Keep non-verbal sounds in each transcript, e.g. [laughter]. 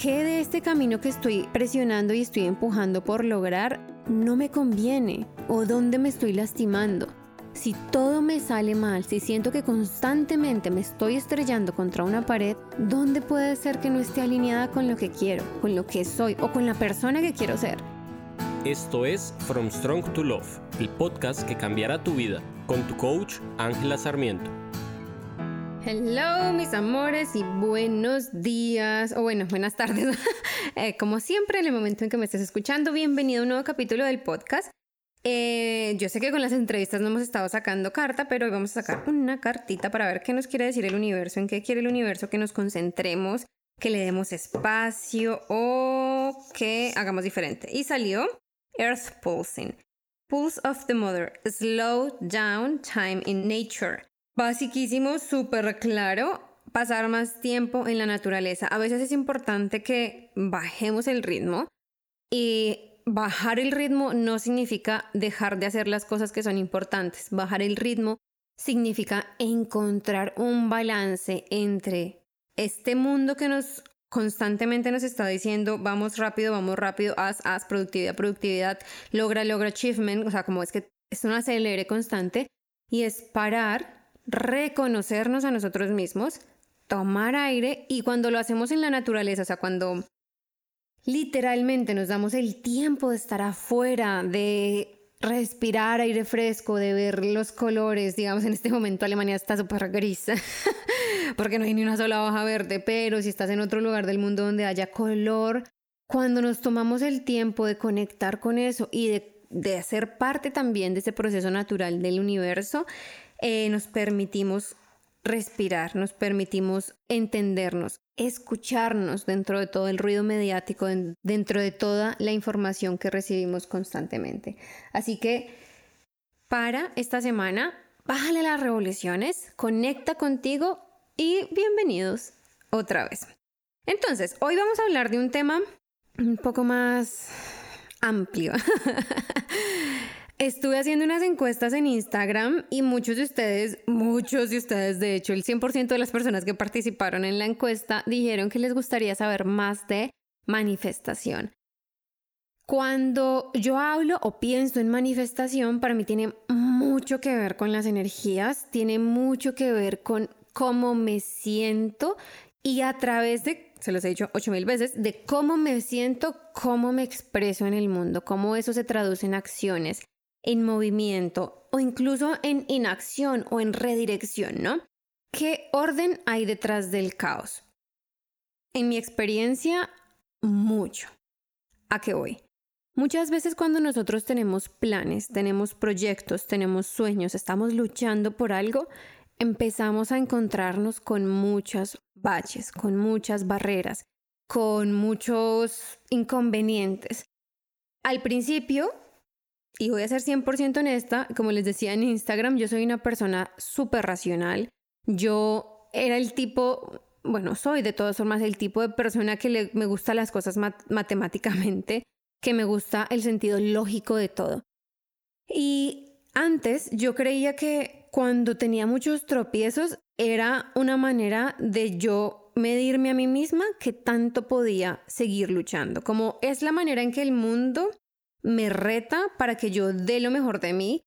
¿Qué de este camino que estoy presionando y estoy empujando por lograr no me conviene? ¿O dónde me estoy lastimando? Si todo me sale mal, si siento que constantemente me estoy estrellando contra una pared, ¿dónde puede ser que no esté alineada con lo que quiero, con lo que soy o con la persona que quiero ser? Esto es From Strong to Love, el podcast que cambiará tu vida, con tu coach Ángela Sarmiento. Hello mis amores y buenos días o bueno, buenas tardes. [laughs] Eh, como siempre, en el momento en que me estés escuchando, bienvenido a un nuevo capítulo del podcast. Eh, yo sé que con las entrevistas no hemos estado sacando carta, pero hoy vamos a sacar una cartita para ver qué nos quiere decir el universo, en qué quiere el universo que nos concentremos, que le demos espacio o que hagamos diferente. Y salió Earth Pulsing. Pulse of the Mother, Slow Down Time in Nature. Basiquísimo, súper claro, pasar más tiempo en la naturaleza. A veces es importante que bajemos el ritmo y bajar el ritmo no significa dejar de hacer las cosas que son importantes. Bajar el ritmo significa encontrar un balance entre este mundo que nos constantemente nos está diciendo vamos rápido, vamos rápido, haz, haz, productividad, productividad, logra, logra achievement, o sea, como es que es un acelere constante y es parar reconocernos a nosotros mismos, tomar aire y cuando lo hacemos en la naturaleza, o sea, cuando literalmente nos damos el tiempo de estar afuera, de respirar aire fresco, de ver los colores, digamos en este momento Alemania está súper gris, [laughs] porque no hay ni una sola hoja verde, pero si estás en otro lugar del mundo donde haya color, cuando nos tomamos el tiempo de conectar con eso y de, de hacer parte también de ese proceso natural del universo, eh, nos permitimos respirar, nos permitimos entendernos, escucharnos dentro de todo el ruido mediático, dentro de toda la información que recibimos constantemente. Así que para esta semana, bájale las revoluciones, conecta contigo y bienvenidos otra vez. Entonces, hoy vamos a hablar de un tema un poco más amplio. [laughs] Estuve haciendo unas encuestas en Instagram y muchos de ustedes, muchos de ustedes, de hecho el 100% de las personas que participaron en la encuesta dijeron que les gustaría saber más de manifestación. Cuando yo hablo o pienso en manifestación, para mí tiene mucho que ver con las energías, tiene mucho que ver con cómo me siento y a través de, se los he dicho ocho mil veces, de cómo me siento, cómo me expreso en el mundo, cómo eso se traduce en acciones en movimiento o incluso en inacción o en redirección, ¿no? ¿Qué orden hay detrás del caos? En mi experiencia, mucho. ¿A qué voy? Muchas veces cuando nosotros tenemos planes, tenemos proyectos, tenemos sueños, estamos luchando por algo, empezamos a encontrarnos con muchas baches, con muchas barreras, con muchos inconvenientes. Al principio y voy a ser 100% honesta, como les decía en Instagram, yo soy una persona súper racional. Yo era el tipo, bueno, soy de todas formas el tipo de persona que le, me gusta las cosas matemáticamente, que me gusta el sentido lógico de todo. Y antes yo creía que cuando tenía muchos tropiezos era una manera de yo medirme a mí misma que tanto podía seguir luchando, como es la manera en que el mundo me reta para que yo dé lo mejor de mí,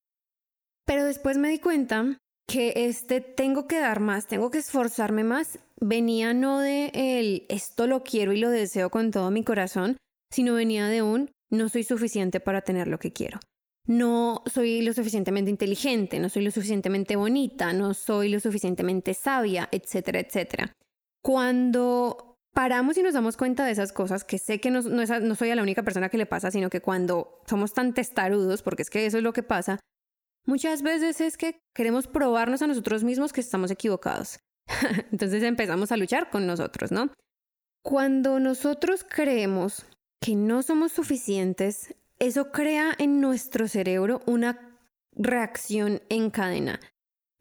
pero después me di cuenta que este tengo que dar más, tengo que esforzarme más, venía no de el esto lo quiero y lo deseo con todo mi corazón, sino venía de un no soy suficiente para tener lo que quiero. No soy lo suficientemente inteligente, no soy lo suficientemente bonita, no soy lo suficientemente sabia, etcétera, etcétera. Cuando paramos y nos damos cuenta de esas cosas, que sé que no, no, soy la única persona que le pasa, sino que cuando somos tan testarudos, porque es que eso es lo que pasa, muchas veces es que queremos probarnos a nosotros mismos que estamos equivocados. [laughs] Entonces empezamos a luchar con nosotros, ¿no? Cuando nosotros creemos que no somos suficientes, eso crea en nuestro cerebro una reacción en cadena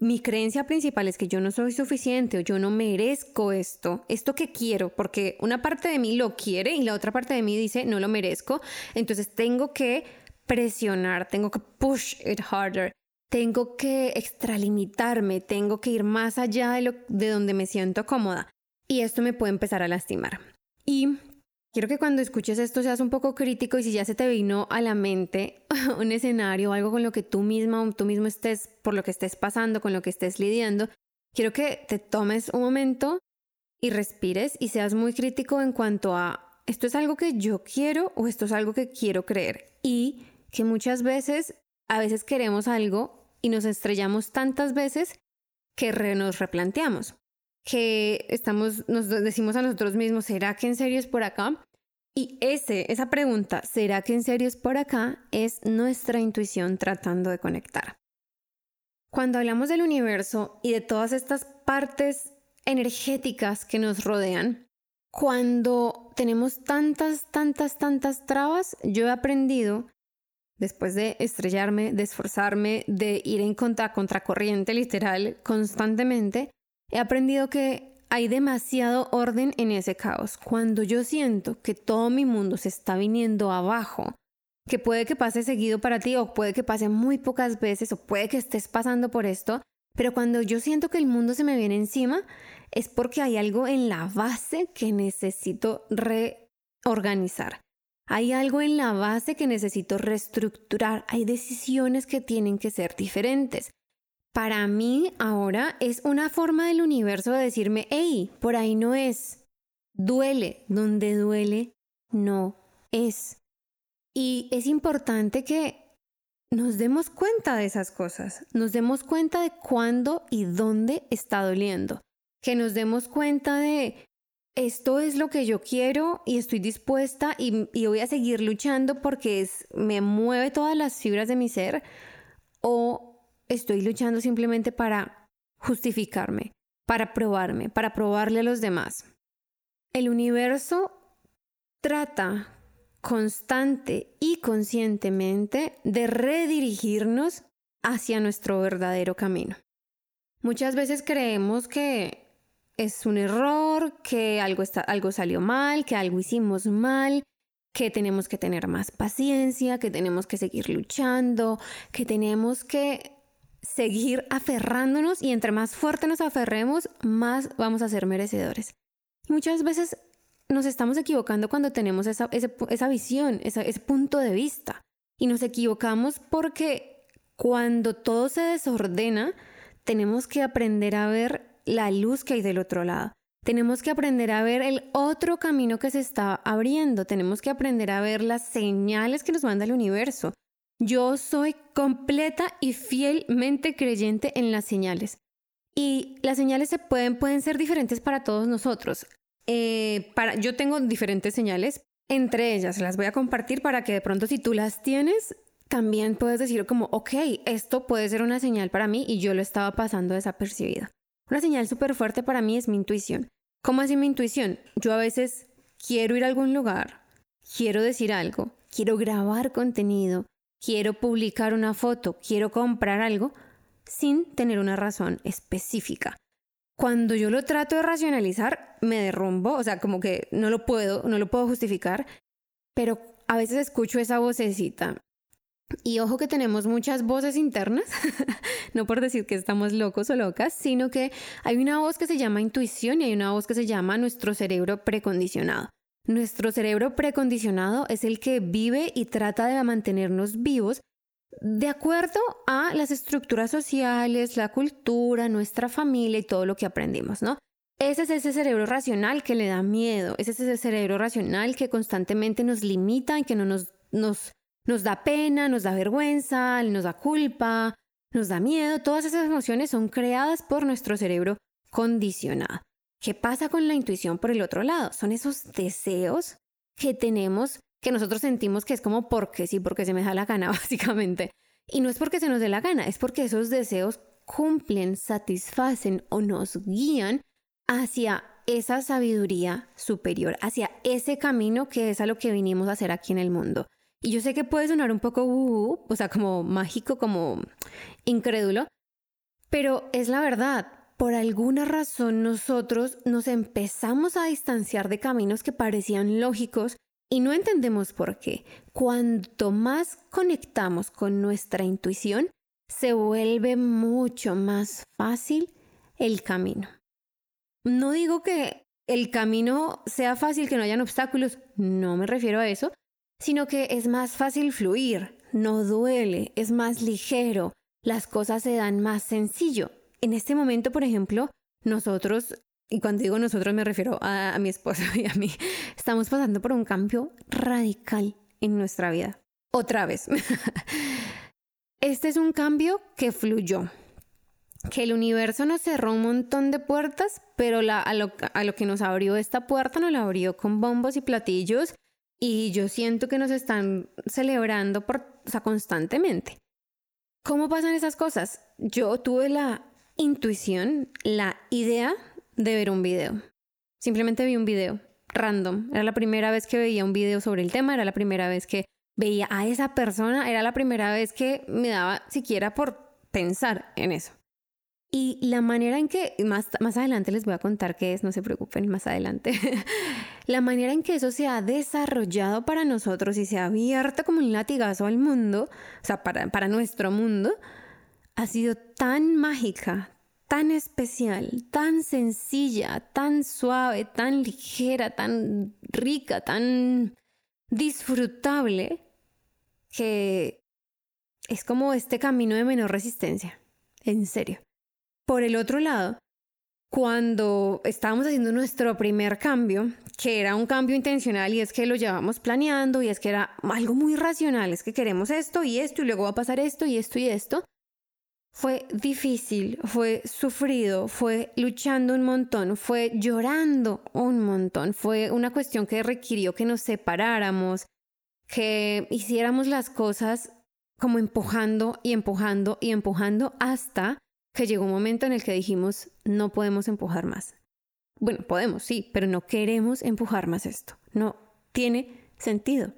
mi creencia principal es que yo no soy suficiente o yo no merezco esto, esto que quiero, porque una parte de mí lo quiere y la otra parte de mí dice no lo merezco, entonces tengo que presionar, tengo que push it harder, tengo que extralimitarme, tengo que ir más allá de, lo, de donde me siento cómoda y esto me puede empezar a lastimar. Y Quiero que cuando escuches esto seas un poco crítico y si ya se te vino a la mente [laughs] un escenario, algo con lo que tú misma o tú mismo estés, por lo que estés pasando, con lo que estés lidiando, quiero que te tomes un momento y respires y seas muy crítico en cuanto a esto es algo que yo quiero o esto es algo que quiero creer. Y que muchas veces, a veces queremos algo y nos estrellamos tantas veces que nos replanteamos que estamos, nos decimos a nosotros mismos, ¿será que en serio es por acá? Y ese, esa pregunta, ¿será que en serio es por acá? es nuestra intuición tratando de conectar. Cuando hablamos del universo y de todas estas partes energéticas que nos rodean, cuando tenemos tantas, tantas, tantas trabas, yo he aprendido, después de estrellarme, de esforzarme, de ir en contra, contracorriente literal constantemente, He aprendido que hay demasiado orden en ese caos. Cuando yo siento que todo mi mundo se está viniendo abajo, que puede que pase seguido para ti o puede que pase muy pocas veces o puede que estés pasando por esto, pero cuando yo siento que el mundo se me viene encima, es porque hay algo en la base que necesito reorganizar. Hay algo en la base que necesito reestructurar. Hay decisiones que tienen que ser diferentes para mí ahora es una forma del universo de decirme, hey, por ahí no es. Duele, donde duele, no es. Y es importante que nos demos cuenta de esas cosas, nos demos cuenta de cuándo y dónde está doliendo, que nos demos cuenta de esto es lo que yo quiero y estoy dispuesta y, y voy a seguir luchando porque es, me mueve todas las fibras de mi ser o estoy luchando simplemente para justificarme, para probarme, para probarle a los demás. El universo trata constante y conscientemente de redirigirnos hacia nuestro verdadero camino. Muchas veces creemos que es un error, que algo, está, algo salió mal, que algo hicimos mal, que tenemos que tener más paciencia, que tenemos que seguir luchando, que tenemos que seguir aferrándonos y entre más fuerte nos aferremos, más vamos a ser merecedores. muchas veces nos estamos equivocando cuando tenemos esa, visión, ese punto de vista. Y nos equivocamos porque cuando todo se desordena, tenemos que aprender a ver la luz que hay del otro lado. Tenemos que aprender a ver el otro camino que se está abriendo. Tenemos que aprender a ver las señales que nos manda el universo. Yo soy completa y fielmente creyente en las señales. Y las señales se pueden, pueden ser diferentes para todos nosotros. Eh, para, yo tengo diferentes señales, entre ellas las voy a compartir para que de pronto si tú las tienes, también puedes decir como, ok, esto puede ser una señal para mí y yo lo estaba pasando desapercibida. Una señal súper fuerte para mí es mi intuición. ¿Cómo así mi intuición? Yo a veces quiero ir a algún lugar, quiero decir algo, quiero grabar contenido, quiero publicar una foto, quiero comprar algo, sin tener una razón específica. Cuando yo lo trato de racionalizar, me derrumbo, o sea, como que no lo puedo, no lo puedo justificar, pero a veces escucho esa vocecita. Y ojo que tenemos muchas voces internas, [laughs] no por decir que estamos locos o locas, sino que hay una voz que se llama intuición y hay una voz que se llama nuestro cerebro precondicionado. Nuestro cerebro precondicionado es el que vive y trata de mantenernos vivos de acuerdo a las estructuras sociales, la cultura, nuestra familia y todo lo que aprendimos, ¿no? Ese es ese cerebro racional que le da miedo, ese es ese cerebro racional que constantemente nos limita y que no nos, nos, nos da pena, nos da vergüenza, nos da culpa, nos da miedo. Todas esas emociones son creadas por nuestro cerebro condicionado. ¿Qué pasa con la intuición por el otro lado? Son esos deseos que tenemos que nosotros sentimos que es como porque sí, porque se me da la gana, [laughs] básicamente. Y no es porque se nos dé la gana, es porque esos deseos cumplen, satisfacen o nos guían hacia esa sabiduría superior, hacia ese camino que es a lo que vinimos a hacer aquí en el mundo. Y yo sé que puede sonar un poco, uh, o sea, como mágico, como incrédulo, pero es la verdad por alguna razón nosotros nos empezamos a distanciar de caminos que parecían lógicos y no entendemos por qué. Cuanto más conectamos con nuestra intuición, se vuelve mucho más fácil el camino. No digo que el camino sea fácil, que no hayan obstáculos, no me refiero a eso, sino que es más fácil fluir, no duele, es más ligero, las cosas se dan más sencillo. En este momento, por ejemplo, nosotros, y cuando digo nosotros me refiero a, mi esposo [laughs] y a mí, estamos pasando por un cambio radical en nuestra vida. Otra vez. [laughs] Este es un cambio que fluyó, que el universo nos cerró un montón de puertas, pero a, lo, que nos abrió esta puerta nos la abrió con bombos y platillos y yo siento que nos están celebrando constantemente. ¿Cómo pasan esas cosas? Yo tuve la intuición, la idea de ver un video. Simplemente vi un video random. Era la primera vez que veía un video sobre el tema, era la primera vez que veía a esa persona, era la primera vez que me daba siquiera por pensar en eso. Y la manera en que, más, más adelante les voy a contar qué es, no se preocupen, más adelante, [laughs] la manera en que eso se ha desarrollado para nosotros y se ha abierto como un latigazo al mundo, o sea, para, para nuestro mundo, ha sido tan mágica, tan especial, tan sencilla, tan suave, tan ligera, tan rica, tan disfrutable que es como este camino de menor resistencia, en serio. Por el otro lado, cuando estábamos haciendo nuestro primer cambio, que era un cambio intencional y es que lo llevamos planeando y es que era algo muy racional, es que queremos esto y esto y luego va a pasar esto y esto y esto, fue difícil, fue sufrido, fue luchando un montón, fue llorando un montón, fue una cuestión que requirió que nos separáramos, que hiciéramos las cosas como empujando y empujando y empujando hasta que llegó un momento en el que dijimos, no podemos empujar más. Bueno, podemos, sí, pero no queremos empujar más esto. No tiene sentido.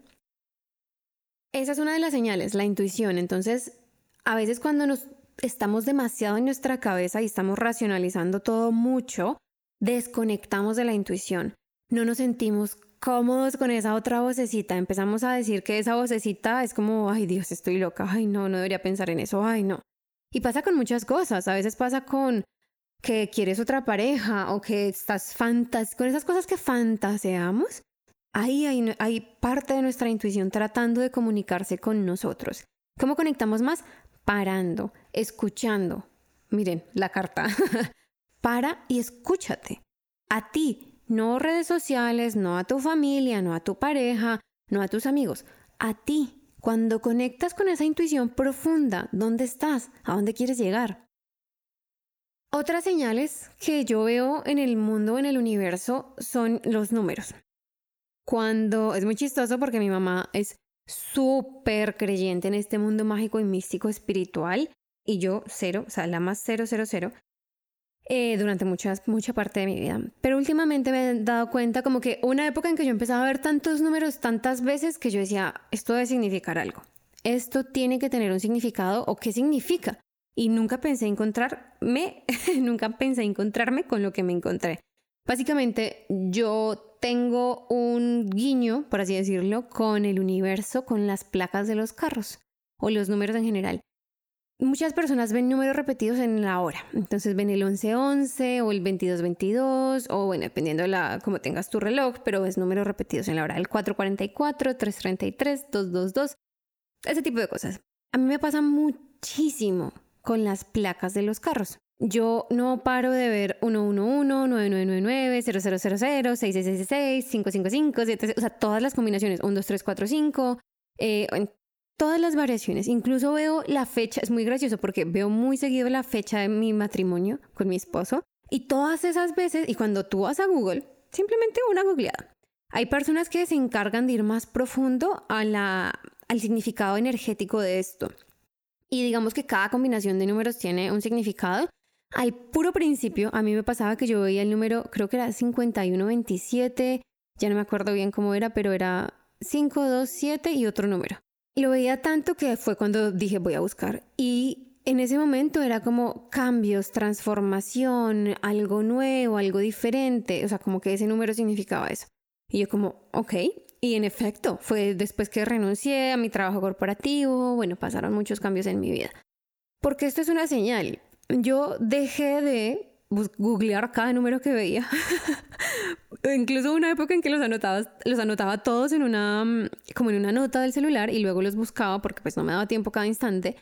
Esa es una de las señales, la intuición. Entonces, a veces cuando nos estamos demasiado en nuestra cabeza y estamos racionalizando todo mucho, desconectamos de la intuición. No nos sentimos cómodos con esa otra vocecita. Empezamos a decir que esa vocecita es como, ay Dios, estoy loca, ay no, no debería pensar en eso, ay no. Y pasa con muchas cosas, a veces pasa con que quieres otra pareja o que estás fantas con esas cosas que fantaseamos. Ahí hay, hay parte de nuestra intuición tratando de comunicarse con nosotros. ¿Cómo conectamos más? Parando, escuchando. Miren, la carta. [laughs] Para y escúchate. A ti, no redes sociales, no a tu familia, no a tu pareja, no a tus amigos. A ti, cuando conectas con esa intuición profunda, ¿dónde estás? ¿A dónde quieres llegar? Otras señales que yo veo en el mundo, en el universo, son los números. Cuando es muy chistoso porque mi mamá es súper creyente en este mundo mágico y místico espiritual y yo cero, o sea, la más cero, cero, cero, eh, durante muchas, mucha parte de mi vida. Pero últimamente me he dado cuenta como que una época en que yo empezaba a ver tantos números tantas veces que yo decía, esto debe significar algo. Esto tiene que tener un significado o qué significa. Y nunca pensé encontrarme, [laughs] nunca pensé encontrarme con lo que me encontré. Básicamente, yo tengo un guiño, por así decirlo, con el universo, con las placas de los carros o los números en general. Muchas personas ven números repetidos en la hora, entonces ven el 1111 o el 2222 o bueno, dependiendo de la cómo tengas tu reloj, pero ves números repetidos en la hora, el 444, 333, 222, ese tipo de cosas. A mí me pasa muchísimo con las placas de los carros. Yo no paro de ver 111, 9999, 0000, 6666, 555, o sea, todas las combinaciones, 1, 2, 3, 4, 5, eh, todas las variaciones. Incluso veo la fecha, es muy gracioso porque veo muy seguido la fecha de mi matrimonio con mi esposo. Y todas esas veces, y cuando tú vas a Google, simplemente una googleada. Hay personas que se encargan de ir más profundo a la, al significado energético de esto. Y digamos que cada combinación de números tiene un significado al puro principio, a mí me pasaba que yo veía el número, creo que era 5127, ya no me acuerdo bien cómo era, pero era 527 y otro número. Lo veía tanto que fue cuando dije voy a buscar. Y en ese momento era como cambios, transformación, algo nuevo, algo diferente. O sea, como que ese número significaba eso. Y yo como, ok. Y en efecto, fue después que renuncié a mi trabajo corporativo. Bueno, pasaron muchos cambios en mi vida. Porque esto es una señal yo dejé de googlear cada número que veía. [laughs] Incluso una época en que los anotaba, los anotaba todos en una, mm, como en una nota del celular y luego los buscaba porque pues no me daba tiempo cada instante.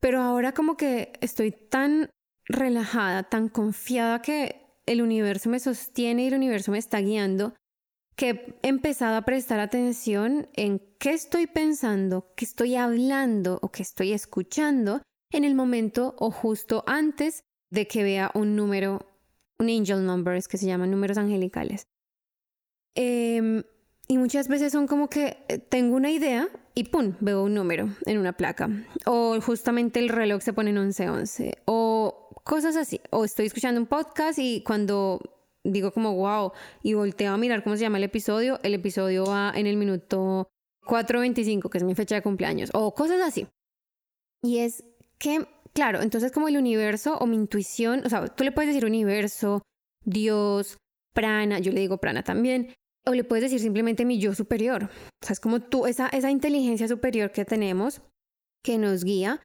Pero ahora como que estoy tan relajada, tan confiada que el universo me sostiene y el universo me está guiando, que he empezado a prestar atención en qué estoy pensando, qué estoy hablando o qué estoy escuchando en el momento o justo antes de que vea un número, un angel number, es que se llaman números angelicales. Em, y muchas veces son como que eh, tengo una idea y ¡pum! veo un número en una placa. O justamente el reloj se pone en 1111. O cosas así. O estoy escuchando un podcast y cuando digo como wow y volteo a mirar cómo se llama el episodio, el episodio va en el minuto 4.25, que es mi fecha de cumpleaños. O cosas así. Y es que, claro, entonces como el universo o mi intuición, o sea, tú le puedes decir universo, Dios, prana, yo le digo prana también, o le puedes decir simplemente mi yo superior. O sea, es como tú, esa, esa inteligencia superior que tenemos, que nos guía,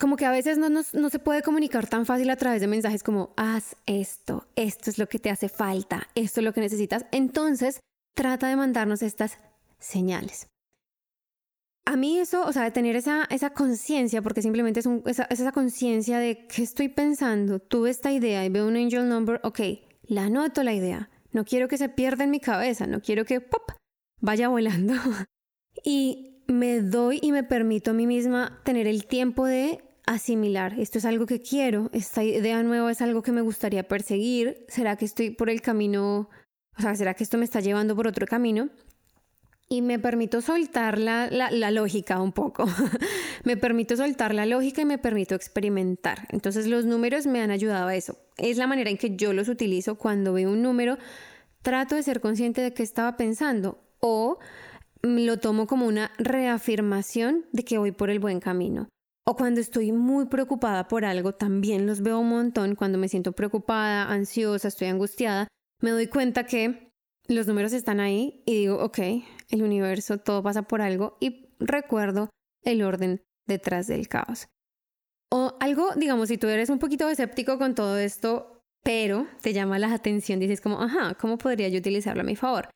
como que a veces no, no se puede comunicar tan fácil a través de mensajes como, haz esto, esto es lo que te hace falta, esto es lo que necesitas. Entonces, trata de mandarnos estas señales a mí eso, o sea, tener esa, esa conciencia, porque simplemente es, esa, esa conciencia de qué estoy pensando, tuve esta idea y veo un angel number, ok, la anoto la idea, no quiero que se pierda en mi cabeza, no quiero que pop, vaya volando. [laughs] y me doy y me permito a mí misma tener el tiempo de asimilar, esto es algo que quiero, esta idea nueva es algo que me gustaría perseguir, ¿será que estoy por el camino, o sea, será que esto me está llevando por otro camino? Y me permito soltar la, la, lógica un poco. [laughs] me permito soltar la lógica y me permito experimentar. Entonces los números me han ayudado a eso. Es la manera en que yo los utilizo cuando veo un número. Trato de ser consciente de qué estaba pensando o lo tomo como una reafirmación de que voy por el buen camino. O cuando estoy muy preocupada por algo, también los veo un montón. Cuando me siento preocupada, ansiosa, estoy angustiada, me doy cuenta que los números están ahí y digo, ok, el universo, todo pasa por algo y recuerdo el orden detrás del caos. O algo, digamos, si tú eres un poquito escéptico con todo esto, pero te llama la atención, dices como, ajá, ¿cómo podría yo utilizarlo a mi favor?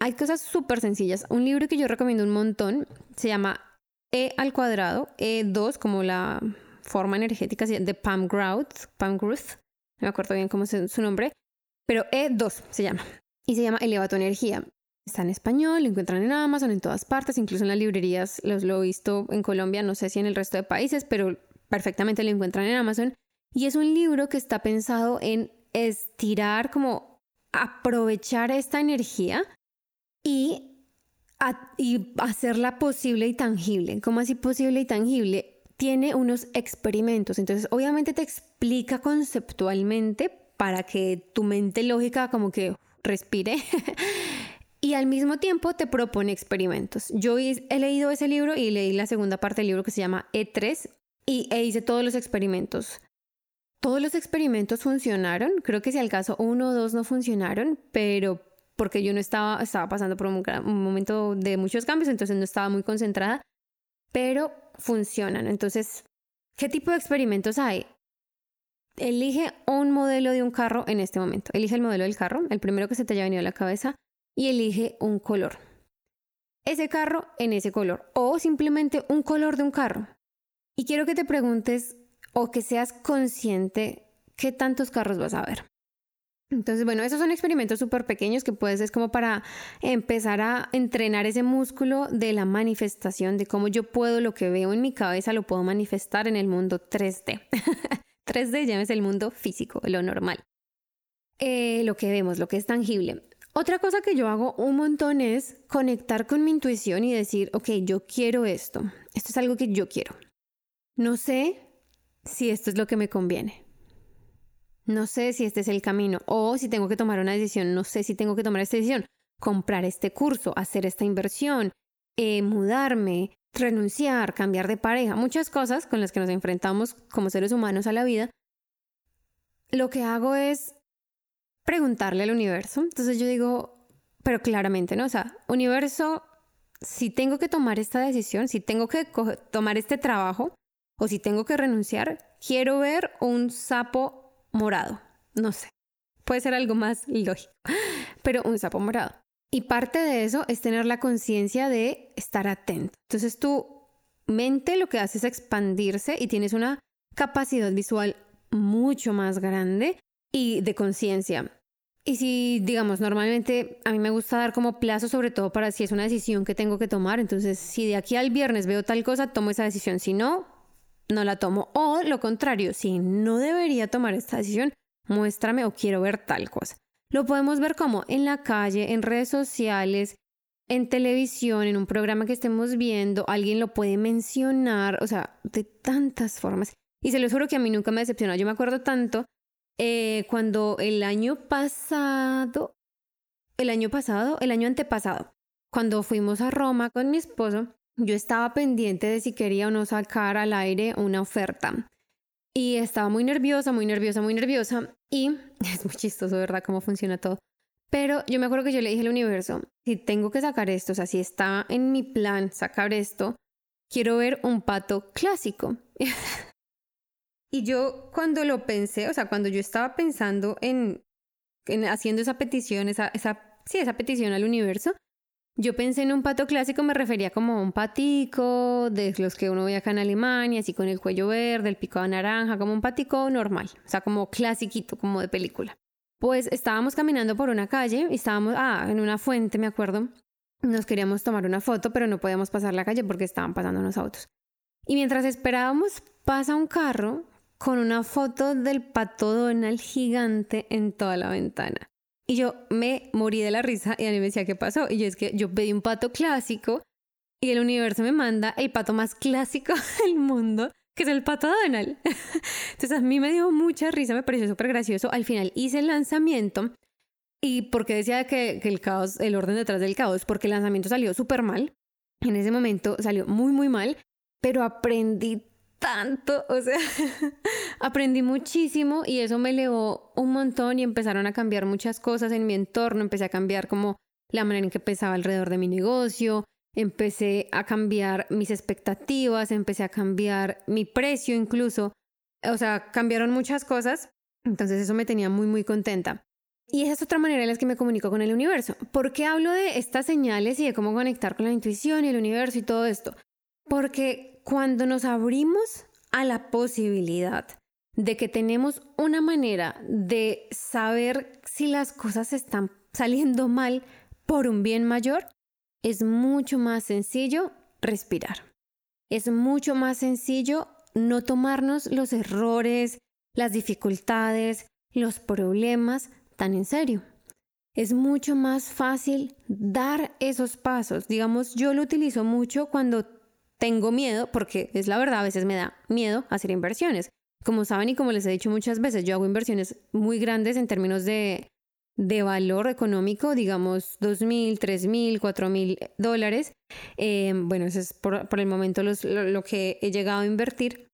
Hay cosas súper sencillas. Un libro que yo recomiendo un montón se llama E al cuadrado, E2 como la forma energética de Pam Grout, Pam Gruth, no me acuerdo bien cómo es su nombre, pero E2 se llama y se llama Eleva tu energía. Está en español, lo encuentran en Amazon, en todas partes, incluso en las librerías, los lo he visto en Colombia, no sé si en el resto de países, pero perfectamente lo encuentran en Amazon. Y es un libro que está pensado en estirar, como aprovechar esta energía y, y hacerla posible y tangible. ¿Cómo así posible y tangible? Tiene unos experimentos, entonces obviamente te explica conceptualmente para que tu mente lógica como que respire. [laughs] y al mismo tiempo te propone experimentos. Yo he leído ese libro y leí la segunda parte del libro que se llama E3 y e hice todos los experimentos. Todos los experimentos funcionaron, creo que si al caso uno o dos no funcionaron, pero porque yo no estaba, estaba pasando por un, un momento de muchos cambios, entonces no estaba muy concentrada, pero funcionan. Entonces, ¿qué tipo de experimentos hay? Elige un modelo de un carro en este momento. Elige el modelo del carro, el primero que se te haya venido a la cabeza, y elige un color. Ese carro en ese color. O simplemente un color de un carro. Y quiero que te preguntes o que seas consciente qué tantos carros vas a ver. Entonces, bueno, esos son experimentos súper pequeños que puedes, es como para empezar a entrenar ese músculo de la manifestación, de cómo yo puedo lo que veo en mi cabeza, lo puedo manifestar en el mundo 3D. [laughs] 3D ya es el mundo físico, lo normal. Eh, lo que vemos, lo que es tangible. Otra cosa que yo hago un montón es conectar con mi intuición y decir, ok, yo quiero esto. Esto es algo que yo quiero. No sé si esto es lo que me conviene. No sé si este es el camino o si tengo que tomar una decisión. No sé si tengo que tomar esta decisión. Comprar este curso, hacer esta inversión, eh, mudarme, renunciar, cambiar de pareja, muchas cosas con las que nos enfrentamos como seres humanos a la vida, lo que hago es preguntarle al universo. Entonces yo digo, pero claramente, ¿no? O sea, universo, si tengo que tomar esta decisión, si tengo que tomar este trabajo o si tengo que renunciar, quiero ver un sapo morado. no sé. Puede ser algo más lógico, [laughs] pero un sapo morado. Y parte de eso es tener la conciencia de estar atento. Entonces tu mente lo que hace es expandirse y tienes una capacidad visual mucho más grande y de conciencia. Y si, digamos, normalmente a mí me gusta dar como plazo, sobre todo para si es una decisión que tengo que tomar. Entonces, si de aquí al viernes veo tal cosa, tomo esa decisión. Si no, no la tomo. O lo contrario, si no debería tomar esta decisión, muéstrame o quiero ver tal cosa. Lo podemos ver como en la calle, en redes sociales, en televisión, en un programa que estemos viendo, alguien lo puede mencionar, o sea, de tantas formas. Y se lo juro que a mí nunca me decepcionó. Yo me acuerdo tanto eh, cuando el año pasado, el año pasado, el año antepasado, cuando fuimos a Roma con mi esposo, yo estaba pendiente de si quería o no sacar al aire una oferta. Y estaba muy nerviosa, muy nerviosa, muy nerviosa. Y [laughs] es muy chistoso, ¿verdad? Cómo funciona todo. Pero yo me acuerdo que yo le dije al universo, si tengo que sacar esto, o sea, si está en mi plan sacar esto, quiero ver un pato clásico. [laughs] y yo cuando lo pensé, o sea, cuando yo estaba pensando en, en haciendo esa petición, esa, esa, sí, esa petición al universo, yo pensé en un pato clásico, me refería como a un patico de los que uno ve acá en Alemania, así con el cuello verde, el pico naranja, como un patico normal, o sea, como clasiquito, como de película. Pues estábamos caminando por una calle y estábamos, ah, en una fuente, me acuerdo. Nos queríamos tomar una foto, pero no podíamos pasar la calle porque estaban pasando unos autos. Y mientras esperábamos, pasa un carro con una foto del pato Donald gigante en toda la ventana. Y yo me morí de la risa y mí me decía, ¿qué pasó? Y yo es que yo pedí un pato clásico y el universo me manda el pato más clásico [laughs] del mundo que es el pato Donald. [laughs] Entonces a mí me dio mucha risa, me pareció súper gracioso. Al final hice el lanzamiento y porque decía que, que, el caos, el orden detrás del caos, porque el lanzamiento salió súper mal. En ese momento salió muy, muy mal, pero aprendí tanto, o sea, [laughs] aprendí muchísimo y eso me elevó un montón y empezaron a cambiar muchas cosas en mi entorno, empecé a cambiar como la manera en que pensaba alrededor de mi negocio, empecé a cambiar mis expectativas, empecé a cambiar mi precio incluso, o sea, cambiaron muchas cosas, entonces eso me tenía muy, muy contenta. Y esa es otra manera en la que me comunico con el universo. ¿Por qué hablo de estas señales y de cómo conectar con la intuición y el universo y todo esto? Porque cuando nos abrimos a la posibilidad de que tenemos una manera de saber si las cosas están saliendo mal por un bien mayor, es mucho más sencillo respirar. Es mucho más sencillo no tomarnos los errores, las dificultades, los problemas tan en serio. Es mucho más fácil dar esos pasos. Digamos, yo lo utilizo mucho cuando tengo miedo, porque es la verdad, a veces me da miedo hacer inversiones. Como saben y como les he dicho muchas veces, yo hago inversiones muy grandes en términos de de valor económico, digamos dos mil, tres mil, cuatro mil dólares. Eh, bueno, eso es por, el momento lo, lo que he llegado a invertir.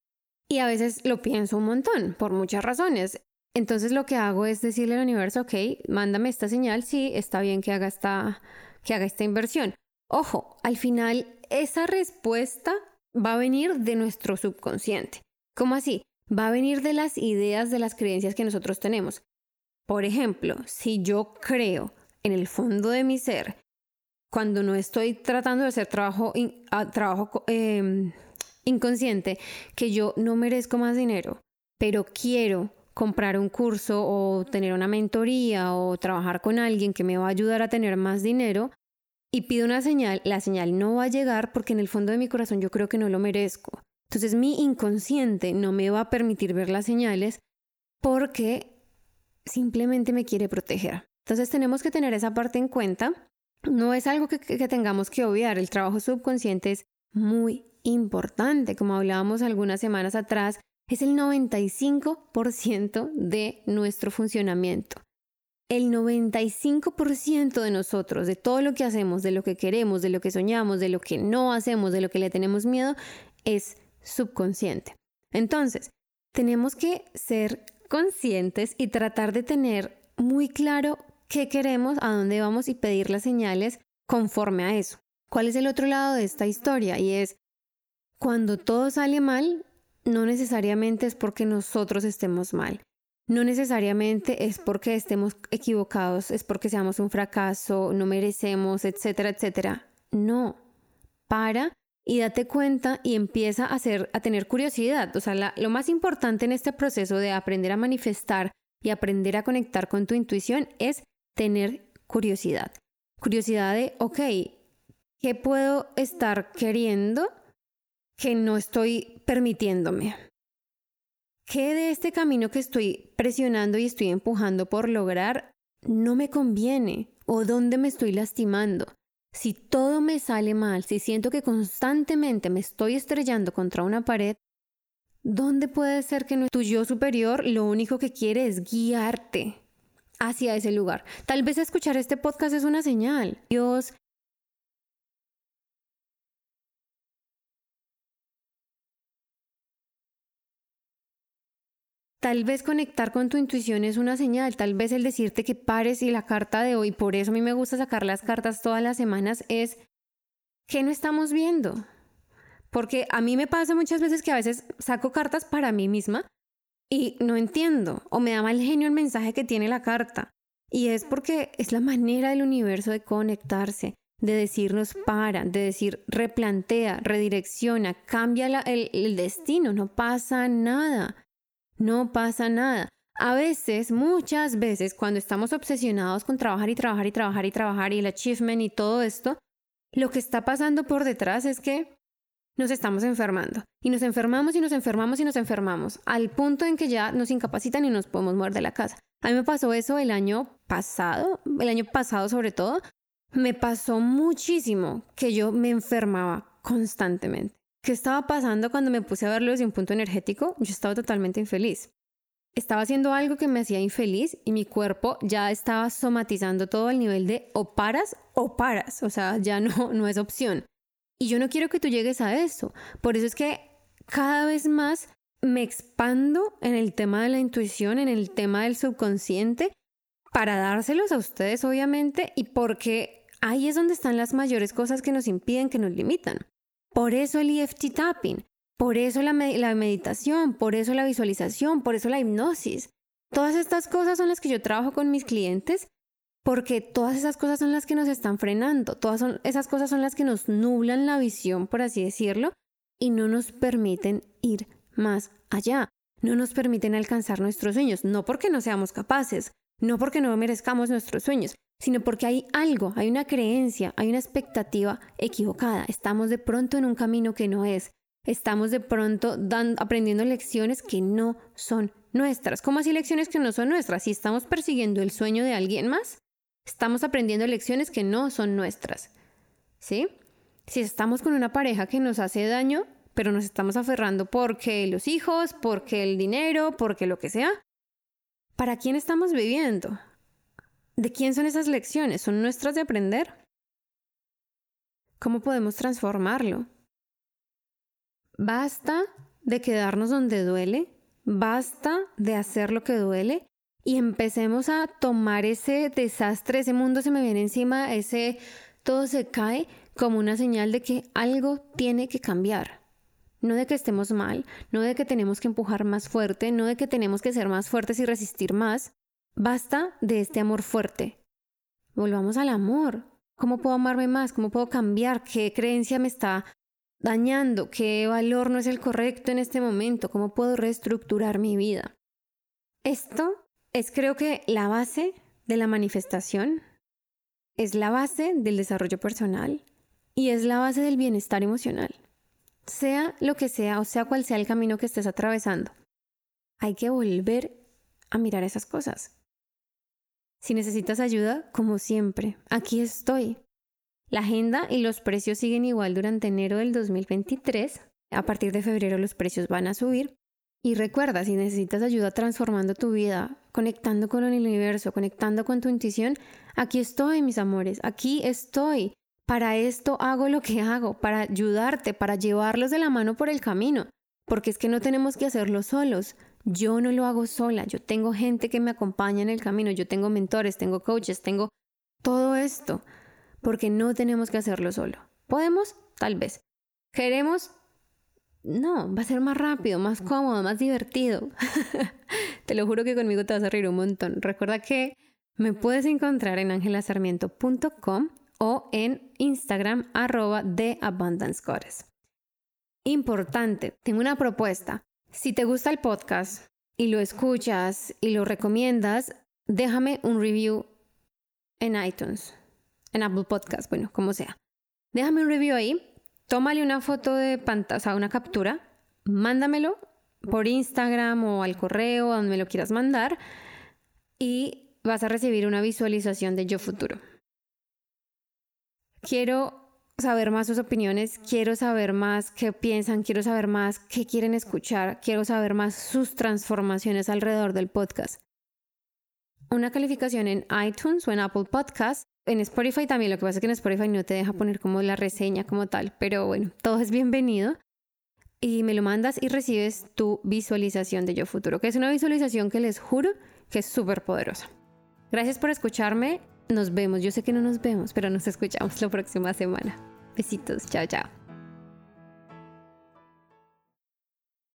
Y a veces lo pienso un montón, por muchas razones. Entonces lo que hago es decirle al universo, ok, mándame esta señal, sí, está bien que haga esta, que haga esta inversión. Ojo, al final esa respuesta va a venir de nuestro subconsciente. ¿Cómo así? Va a venir de las ideas, de las creencias que nosotros tenemos. Por ejemplo, si yo creo en el fondo de mi ser, cuando no estoy tratando de hacer trabajo, ah, em, inconsciente, que yo no merezco más dinero, pero quiero comprar un curso o tener una mentoría o trabajar con alguien que me va a ayudar a tener más dinero y pido una señal, la señal no va a llegar porque en el fondo de mi corazón yo creo que no lo merezco. Entonces mi inconsciente no me va a permitir ver las señales porque simplemente me quiere proteger. Entonces tenemos que tener esa parte en cuenta. No es algo que, tengamos que obviar. El trabajo subconsciente es muy importante. Como hablábamos algunas semanas atrás, es el 95% de nuestro funcionamiento. El 95% de nosotros, de todo lo que hacemos, de lo que queremos, de lo que soñamos, de lo que no hacemos, de lo que le tenemos miedo, es subconsciente. Entonces, tenemos que ser conscientes y tratar de tener muy claro qué queremos, a dónde vamos y pedir las señales conforme a eso. ¿Cuál es el otro lado de esta historia? Y es, cuando todo sale mal, no necesariamente es porque nosotros estemos mal. No necesariamente es porque estemos equivocados, es porque seamos un fracaso, no merecemos, etcétera, etcétera. No, para y date cuenta y empieza a, hacer, a tener curiosidad. O sea, lo más importante en este proceso de aprender a manifestar y aprender a conectar con tu intuición es tener curiosidad. Curiosidad de, ok, ¿qué puedo estar queriendo que no estoy permitiéndome? ¿Qué de este camino que estoy presionando y estoy empujando por lograr no me conviene? ¿O dónde me estoy lastimando? Si todo me sale mal, si siento que constantemente me estoy estrellando contra una pared, ¿dónde puede ser que tu yo superior lo único que quiere es guiarte hacia ese lugar? Tal vez escuchar este podcast es una señal. Dios Tal vez conectar con tu intuición es una señal, tal vez el decirte que pares y la carta de hoy, por eso a mí me gusta sacar las cartas todas las semanas, es que no estamos viendo. Porque a mí me pasa muchas veces que a veces saco cartas para mí misma y no entiendo o me da mal genio el mensaje que tiene la carta. Y es porque es la manera del universo de conectarse, de decirnos para, de decir replantea, redirecciona, cambia el, el destino, no pasa nada no pasa nada. A veces, muchas veces, cuando estamos obsesionados con trabajar y trabajar y trabajar y trabajar y el achievement y todo esto, lo que está pasando por detrás es que nos estamos enfermando. Y nos enfermamos y nos enfermamos y nos enfermamos, al punto en que ya nos incapacitan y nos podemos mover de la casa. A mí me pasó eso el año pasado, el año pasado sobre todo, me pasó muchísimo que yo me enfermaba constantemente. ¿Qué estaba pasando cuando me puse a verlo desde un punto energético? Yo estaba totalmente infeliz. Estaba haciendo algo que me hacía infeliz y mi cuerpo ya estaba somatizando todo al nivel de o paras o paras, o sea, ya no, [laughs] no es opción. Y yo no quiero que tú llegues a eso. Por eso es que cada vez más me expando en el tema de la intuición, en el tema del subconsciente, para dárselos a ustedes, obviamente, y porque ahí es donde están las mayores cosas que nos impiden, que nos limitan. Por eso el EFT tapping, por eso la, meditación, por eso la visualización, por eso la hipnosis. Todas estas cosas son las que yo trabajo con mis clientes porque todas esas cosas son las que nos están frenando, todas esas cosas son las que nos nublan la visión, por así decirlo, y no nos permiten ir más allá, no nos permiten alcanzar nuestros sueños, no porque no seamos capaces, no porque no merezcamos nuestros sueños, sino porque hay algo, hay una creencia, hay una expectativa equivocada. Estamos de pronto en un camino que no es. Estamos de pronto aprendiendo lecciones que no son nuestras. ¿Cómo así lecciones que no son nuestras? Si estamos persiguiendo el sueño de alguien más, estamos aprendiendo lecciones que no son nuestras. ¿Sí? Si estamos con una pareja que nos hace daño, pero nos estamos aferrando porque los hijos, porque el dinero, porque lo que sea, ¿para quién estamos viviendo? ¿De quién son esas lecciones? ¿Son nuestras de aprender? ¿Cómo podemos transformarlo? Basta de quedarnos donde duele, basta de hacer lo que duele y empecemos a tomar ese desastre, ese mundo se me viene encima, ese todo se cae como una señal de que algo tiene que cambiar. No de que estemos mal, no de que tenemos que empujar más fuerte, no de que tenemos que ser más fuertes y resistir más, Basta de este amor fuerte. Volvamos al amor. ¿Cómo puedo amarme más? ¿Cómo puedo cambiar? ¿Qué creencia me está dañando? ¿Qué valor no es el correcto en este momento? ¿Cómo puedo reestructurar mi vida? Esto es creo que la base de la manifestación, es la base del desarrollo personal y es la base del bienestar emocional. Sea lo que sea o sea cual sea el camino que estés atravesando, hay que volver a mirar esas cosas. Si necesitas ayuda, como siempre, aquí estoy. La agenda y los precios siguen igual durante enero del 2023. A partir de febrero los precios van a subir. Y recuerda, si necesitas ayuda transformando tu vida, conectando con el universo, conectando con tu intuición, aquí estoy, mis amores, aquí estoy. Para esto hago lo que hago, para ayudarte, para llevarlos de la mano por el camino, porque es que no tenemos que hacerlo solos. Yo no lo hago sola, yo tengo gente que me acompaña en el camino, yo tengo mentores, tengo coaches, tengo todo esto, porque no tenemos que hacerlo solo. ¿Podemos? Tal vez. ¿Queremos? No, va a ser más rápido, más cómodo, más divertido. [laughs] Te lo juro que conmigo te vas a reír un montón. Recuerda que me puedes encontrar en angelasarmiento.com o en Instagram arroba de. Importante, tengo una propuesta. Si te gusta el podcast y lo escuchas y lo recomiendas, déjame un review en iTunes, en Apple Podcast, bueno, como sea. Déjame un review ahí, tómale una foto de pantalla, o sea, una captura, mándamelo por Instagram o al correo, donde me lo quieras mandar, y vas a recibir una visualización de Yo Futuro. Quiero saber más sus opiniones, quiero saber más qué piensan, quiero saber más qué quieren escuchar, quiero saber más sus transformaciones alrededor del podcast. Una calificación en iTunes o en Apple Podcast. En Spotify también, lo que pasa es que en Spotify no te deja poner como la reseña como tal, pero bueno, todo es bienvenido. Y me lo mandas y recibes tu visualización de Yo Futuro, que es una visualización que les juro que es súper poderosa. Gracias por escucharme. Nos vemos. Yo sé que no nos vemos, pero nos escuchamos la próxima semana. Besitos. Chao, chao.